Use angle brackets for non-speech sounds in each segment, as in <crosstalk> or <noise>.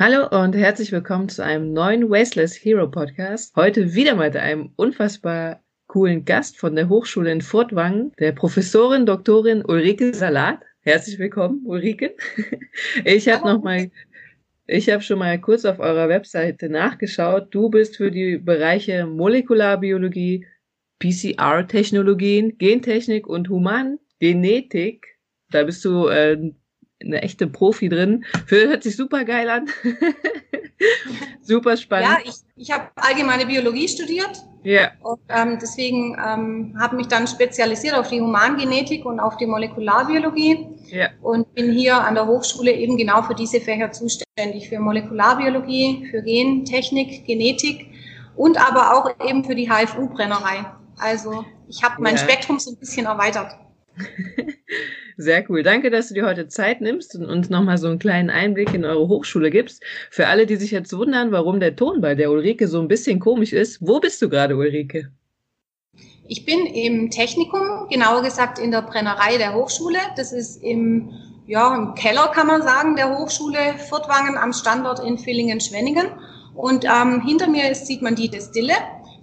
Hallo und herzlich willkommen zu einem neuen Wasteless Hero Podcast. Heute wieder mit einem unfassbar coolen Gast von der Hochschule in Furtwangen, der Professorin Doktorin Ulrike Salat. Herzlich willkommen, Ulrike. <laughs> Ich habe noch mal ich habe schon mal kurz auf eurer Webseite nachgeschaut. Du bist für die Bereiche Molekularbiologie, PCR-Technologien, Gentechnik und Humangenetik. Da bist du äh, eine echte Profi drin. Hört sich super geil an. <laughs> super spannend. Ja, ich, ich habe allgemeine Biologie studiert. Ja. Und ähm, deswegen ähm, habe mich dann spezialisiert auf die Humangenetik und auf die Molekularbiologie. Ja. Und bin hier an der Hochschule eben genau für diese Fächer zuständig. Für Molekularbiologie, für Gentechnik, Genetik und aber auch eben für die HFU-Brennerei. Also ich habe mein ja. Spektrum so ein bisschen erweitert. <laughs> Sehr cool. Danke, dass du dir heute Zeit nimmst und uns nochmal so einen kleinen Einblick in eure Hochschule gibst. Für alle, die sich jetzt wundern, warum der Ton bei der Ulrike so ein bisschen komisch ist, wo bist du gerade, Ulrike? Ich bin im Technikum, genauer gesagt in der Brennerei der Hochschule. Das ist im, ja, im Keller, kann man sagen, der Hochschule Furtwangen am Standort in Villingen-Schwenningen. Und ähm, hinter mir sieht man die Destille.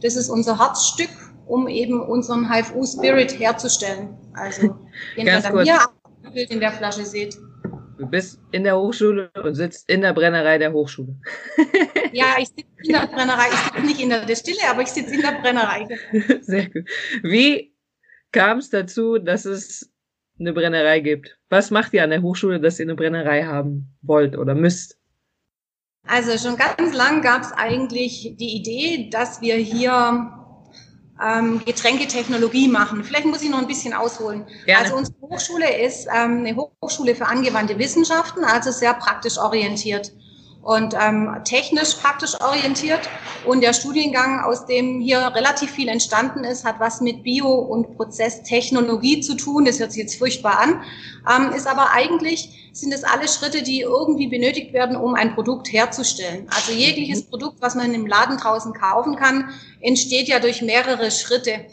Das ist unser Herzstück um eben unseren HFU-Spirit herzustellen. Also <laughs> den ihr Bild in der Flasche seht. Du bist in der Hochschule und sitzt in der Brennerei der Hochschule. <laughs> ja, ich sitze <laughs> in der Brennerei. Ich sitze nicht in der Destille, aber ich sitze in der Brennerei. Sehr gut. Wie kam es dazu, dass es eine Brennerei gibt? Was macht ihr an der Hochschule, dass ihr eine Brennerei haben wollt oder müsst? Also schon ganz lang gab es eigentlich die Idee, dass wir hier ähm, Getränketechnologie machen. Vielleicht muss ich noch ein bisschen ausholen. Gerne. Also unsere Hochschule ist ähm, eine Hochschule für angewandte Wissenschaften, also sehr praktisch orientiert und ähm, technisch praktisch orientiert. Und der Studiengang, aus dem hier relativ viel entstanden ist, hat was mit Bio- und Prozesstechnologie zu tun. Das hört sich jetzt furchtbar an, ähm, ist aber eigentlich sind es alle Schritte, die irgendwie benötigt werden, um ein Produkt herzustellen. Also jegliches mhm. Produkt, was man im Laden draußen kaufen kann, entsteht ja durch mehrere Schritte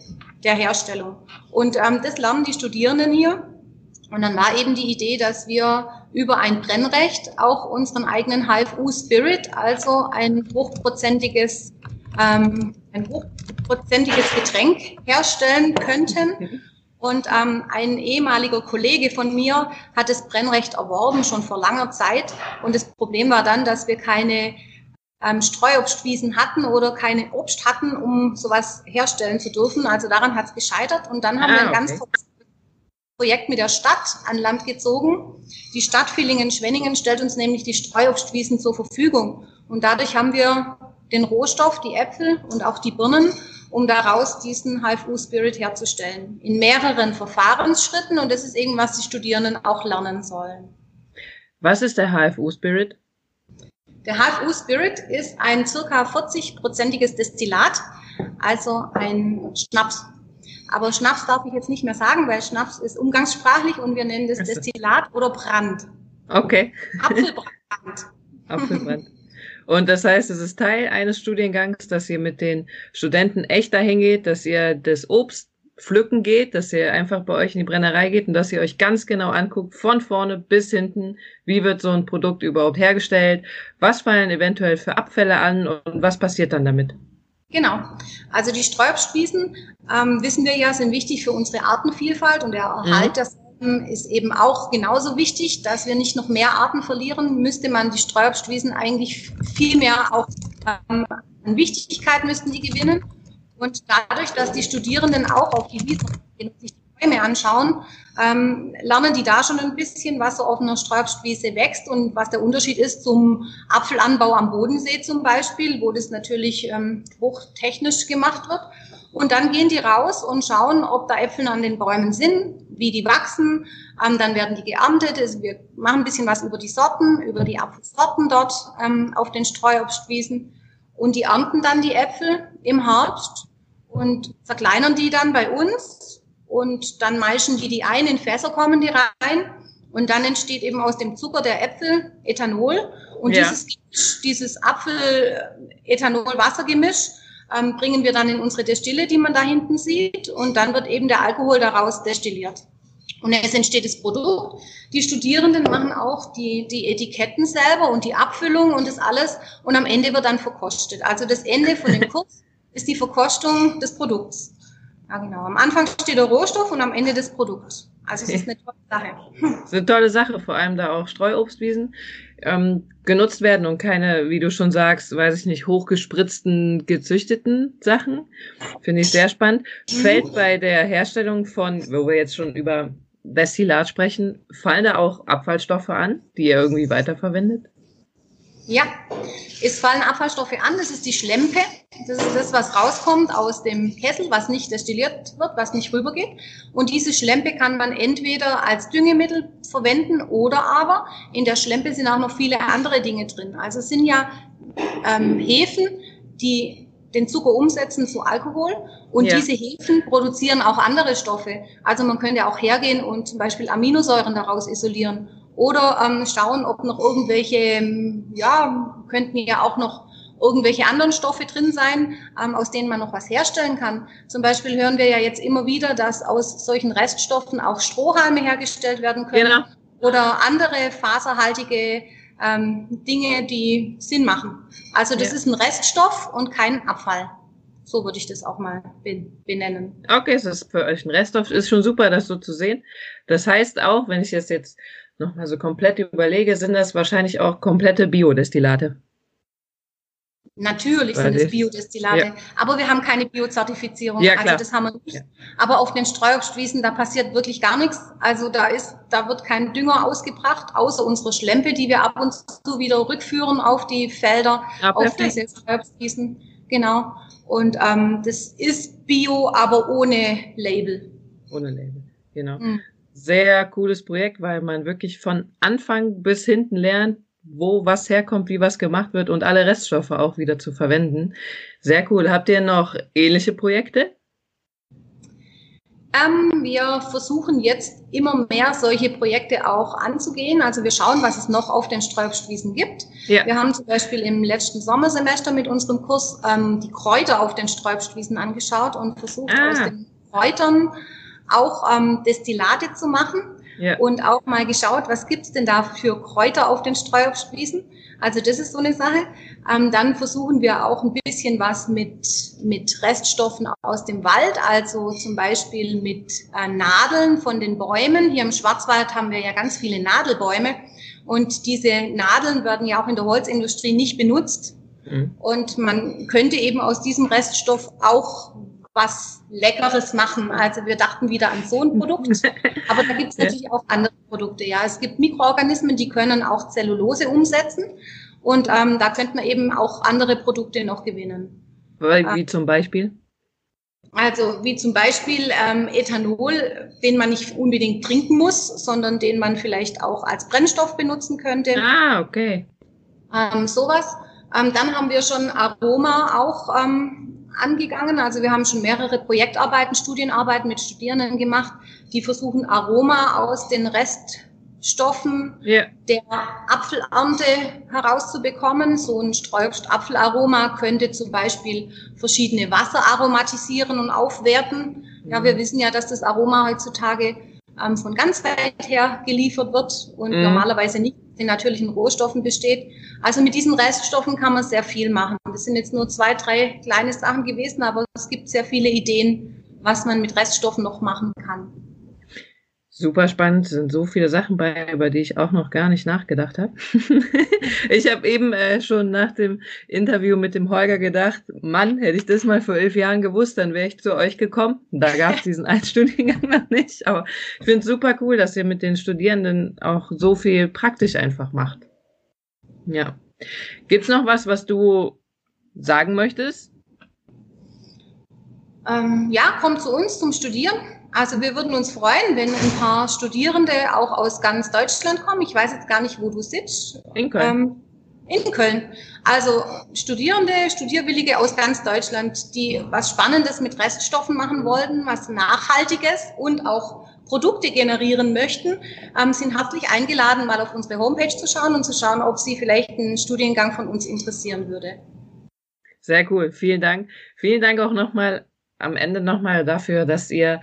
der Herstellung. Und ähm, das lernen die Studierenden hier. Und dann war eben die Idee, dass wir über ein Brennrecht auch unseren eigenen HFU Spirit, also ein hochprozentiges, ähm, ein hochprozentiges Getränk herstellen könnten. Und ähm, ein ehemaliger Kollege von mir hat das Brennrecht erworben, schon vor langer Zeit. Und das Problem war dann, dass wir keine ähm, Streuobstwiesen hatten oder keine Obst hatten, um sowas herstellen zu dürfen. Also daran hat es gescheitert. Und dann haben ah, wir ein okay. ganz Projekt mit der Stadt an Land gezogen. Die Stadt Villingen-Schwenningen stellt uns nämlich die Streuobstwiesen zur Verfügung. Und dadurch haben wir den Rohstoff, die Äpfel und auch die Birnen, um daraus diesen HFU-Spirit herzustellen. In mehreren Verfahrensschritten und das ist irgendwas, die Studierenden auch lernen sollen. Was ist der HFU-Spirit? Der HFU-Spirit ist ein circa 40-prozentiges Destillat, also ein Schnaps. Aber Schnaps darf ich jetzt nicht mehr sagen, weil Schnaps ist umgangssprachlich und wir nennen das Destillat oder Brand. Okay. Apfelbrand. <laughs> Apfelbrand. Und das heißt, es ist Teil eines Studiengangs, dass ihr mit den Studenten echt dahin geht, dass ihr das Obst pflücken geht, dass ihr einfach bei euch in die Brennerei geht und dass ihr euch ganz genau anguckt, von vorne bis hinten, wie wird so ein Produkt überhaupt hergestellt, was fallen eventuell für Abfälle an und was passiert dann damit. Genau. Also die Sträubspießen, ähm, wissen wir ja, sind wichtig für unsere Artenvielfalt und der Erhalt mhm. der Sorten ist eben auch genauso wichtig, dass wir nicht noch mehr Arten verlieren, müsste man die Sträubspießen eigentlich viel mehr auch ähm, an Wichtigkeit müssten die gewinnen. Und dadurch, dass die Studierenden auch auf die Wiese sich Bäume anschauen, ähm, lernen die da schon ein bisschen, was so auf einer Sträubstwiese wächst und was der Unterschied ist zum Apfelanbau am Bodensee zum Beispiel, wo das natürlich ähm, hochtechnisch gemacht wird. Und dann gehen die raus und schauen, ob da Äpfel an den Bäumen sind, wie die wachsen. Ähm, dann werden die geerntet. Also wir machen ein bisschen was über die Sorten, über die Apfelsorten dort ähm, auf den Streuobstwiesen. Und die ernten dann die Äpfel im Herbst und verkleinern die dann bei uns und dann meischen die die ein, in Fässer kommen die rein und dann entsteht eben aus dem Zucker der Äpfel Ethanol und ja. dieses, dieses Apfel-Ethanol-Wasser-Gemisch ähm, bringen wir dann in unsere Destille, die man da hinten sieht und dann wird eben der Alkohol daraus destilliert. Und es entsteht das Produkt. Die Studierenden machen auch die, die Etiketten selber und die Abfüllung und das alles. Und am Ende wird dann verkostet. Also das Ende von dem <laughs> Kurs ist die Verkostung des Produkts. Ja, genau. Am Anfang steht der Rohstoff und am Ende das Produkt. Also es ist eine tolle Sache. Es ist eine tolle Sache, vor allem da auch Streuobstwiesen ähm, genutzt werden und keine, wie du schon sagst, weiß ich nicht, hochgespritzten, gezüchteten Sachen. Finde ich sehr spannend. Fällt bei der Herstellung von, wo wir jetzt schon über Destillat sprechen, fallen da auch Abfallstoffe an, die ihr irgendwie weiterverwendet? Ja, es fallen Abfallstoffe an. Das ist die Schlempe. Das ist das, was rauskommt aus dem Kessel, was nicht destilliert wird, was nicht rübergeht. Und diese Schlempe kann man entweder als Düngemittel verwenden oder aber in der Schlempe sind auch noch viele andere Dinge drin. Also es sind ja ähm, Hefen, die den Zucker umsetzen zu Alkohol und ja. diese Hefen produzieren auch andere Stoffe. Also man könnte auch hergehen und zum Beispiel Aminosäuren daraus isolieren oder ähm, schauen, ob noch irgendwelche, ähm, ja, könnten ja auch noch irgendwelche anderen Stoffe drin sein, ähm, aus denen man noch was herstellen kann. Zum Beispiel hören wir ja jetzt immer wieder, dass aus solchen Reststoffen auch Strohhalme hergestellt werden können genau. oder andere faserhaltige ähm, Dinge, die Sinn machen. Also das ja. ist ein Reststoff und kein Abfall. So würde ich das auch mal benennen. Okay, das ist für euch ein Reststoff. Ist schon super, das so zu sehen. Das heißt auch, wenn ich es jetzt nochmal so komplett überlege, sind das wahrscheinlich auch komplette Biodestillate. Natürlich sind es Biodestillate, ja. aber wir haben keine Biozertifizierung. Ja, also das haben wir nicht. Ja. Aber auf den Streuobstwiesen, da passiert wirklich gar nichts. Also da ist, da wird kein Dünger ausgebracht, außer unsere Schlempe, die wir ab und zu wieder rückführen auf die Felder, ja, auf diese Streuobstwiesen. Genau. Und ähm, das ist Bio, aber ohne Label. Ohne Label, genau. Mhm sehr cooles Projekt, weil man wirklich von Anfang bis hinten lernt, wo was herkommt, wie was gemacht wird und alle Reststoffe auch wieder zu verwenden. Sehr cool. Habt ihr noch ähnliche Projekte? Ähm, wir versuchen jetzt immer mehr solche Projekte auch anzugehen. Also wir schauen, was es noch auf den Sträubstwiesen gibt. Ja. Wir haben zum Beispiel im letzten Sommersemester mit unserem Kurs ähm, die Kräuter auf den Sträubstwiesen angeschaut und versucht ah. aus den Kräutern auch ähm, Destillate zu machen ja. und auch mal geschaut, was gibt's denn da für Kräuter auf den Streuobstwiesen. Also das ist so eine Sache. Ähm, dann versuchen wir auch ein bisschen was mit, mit Reststoffen aus dem Wald, also zum Beispiel mit äh, Nadeln von den Bäumen. Hier im Schwarzwald haben wir ja ganz viele Nadelbäume und diese Nadeln werden ja auch in der Holzindustrie nicht benutzt. Mhm. Und man könnte eben aus diesem Reststoff auch was Leckeres machen. Also wir dachten wieder an so ein Produkt, <laughs> aber da gibt es natürlich auch andere Produkte. Ja, es gibt Mikroorganismen, die können auch Zellulose umsetzen und ähm, da könnte man eben auch andere Produkte noch gewinnen. Wie zum Beispiel? Also wie zum Beispiel ähm, Ethanol, den man nicht unbedingt trinken muss, sondern den man vielleicht auch als Brennstoff benutzen könnte. Ah, okay. Ähm, sowas. Ähm, dann haben wir schon Aroma auch ähm, angegangen. Also wir haben schon mehrere Projektarbeiten, Studienarbeiten mit Studierenden gemacht, die versuchen Aroma aus den Reststoffen yeah. der Apfelernte herauszubekommen. So ein Streuobst-Apfelaroma könnte zum Beispiel verschiedene Wasser aromatisieren und aufwerten. Ja, wir mhm. wissen ja, dass das Aroma heutzutage ähm, von ganz weit her geliefert wird und mm. normalerweise nicht den natürlichen Rohstoffen besteht. Also mit diesen Reststoffen kann man sehr viel machen. Das sind jetzt nur zwei, drei kleine Sachen gewesen, aber es gibt sehr viele Ideen, was man mit Reststoffen noch machen kann. Super spannend, sind so viele Sachen bei, über die ich auch noch gar nicht nachgedacht habe. <laughs> ich habe eben äh, schon nach dem Interview mit dem Holger gedacht, Mann, hätte ich das mal vor elf Jahren gewusst, dann wäre ich zu euch gekommen. Da gab es <laughs> diesen Einstudiengang noch nicht. Aber ich finde es super cool, dass ihr mit den Studierenden auch so viel praktisch einfach macht. Ja. Gibt's noch was, was du sagen möchtest? Ähm, ja, kommt zu uns zum Studieren. Also wir würden uns freuen, wenn ein paar Studierende auch aus ganz Deutschland kommen. Ich weiß jetzt gar nicht, wo du sitzt. In Köln. Ähm, in Köln. Also Studierende, Studierwillige aus ganz Deutschland, die was Spannendes mit Reststoffen machen wollten, was Nachhaltiges und auch Produkte generieren möchten, ähm, sind herzlich eingeladen, mal auf unsere Homepage zu schauen und zu schauen, ob sie vielleicht einen Studiengang von uns interessieren würde. Sehr cool, vielen Dank. Vielen Dank auch nochmal am Ende nochmal dafür, dass ihr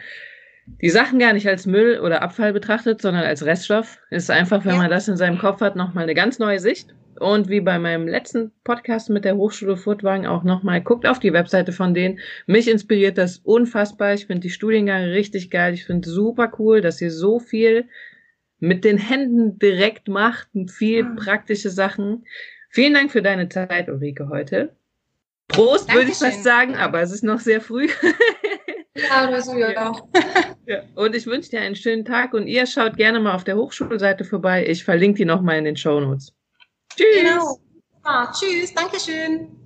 die Sachen gar nicht als Müll oder Abfall betrachtet, sondern als Reststoff. Ist einfach, wenn ja. man das in seinem Kopf hat, nochmal eine ganz neue Sicht. Und wie bei meinem letzten Podcast mit der Hochschule Furtwagen auch nochmal, guckt auf die Webseite von denen. Mich inspiriert das unfassbar. Ich finde die Studiengänge richtig geil. Ich finde super cool, dass ihr so viel mit den Händen direkt macht und viel mhm. praktische Sachen. Vielen Dank für deine Zeit, Ulrike, heute. Prost, würde ich fast sagen, aber es ist noch sehr früh. <laughs> Ja, oder so, ja. ja. ja. Und ich wünsche dir einen schönen Tag und ihr schaut gerne mal auf der Hochschulseite vorbei. Ich verlinke die nochmal in den Show Notes. Tschüss. Genau. Ah, tschüss, Dankeschön.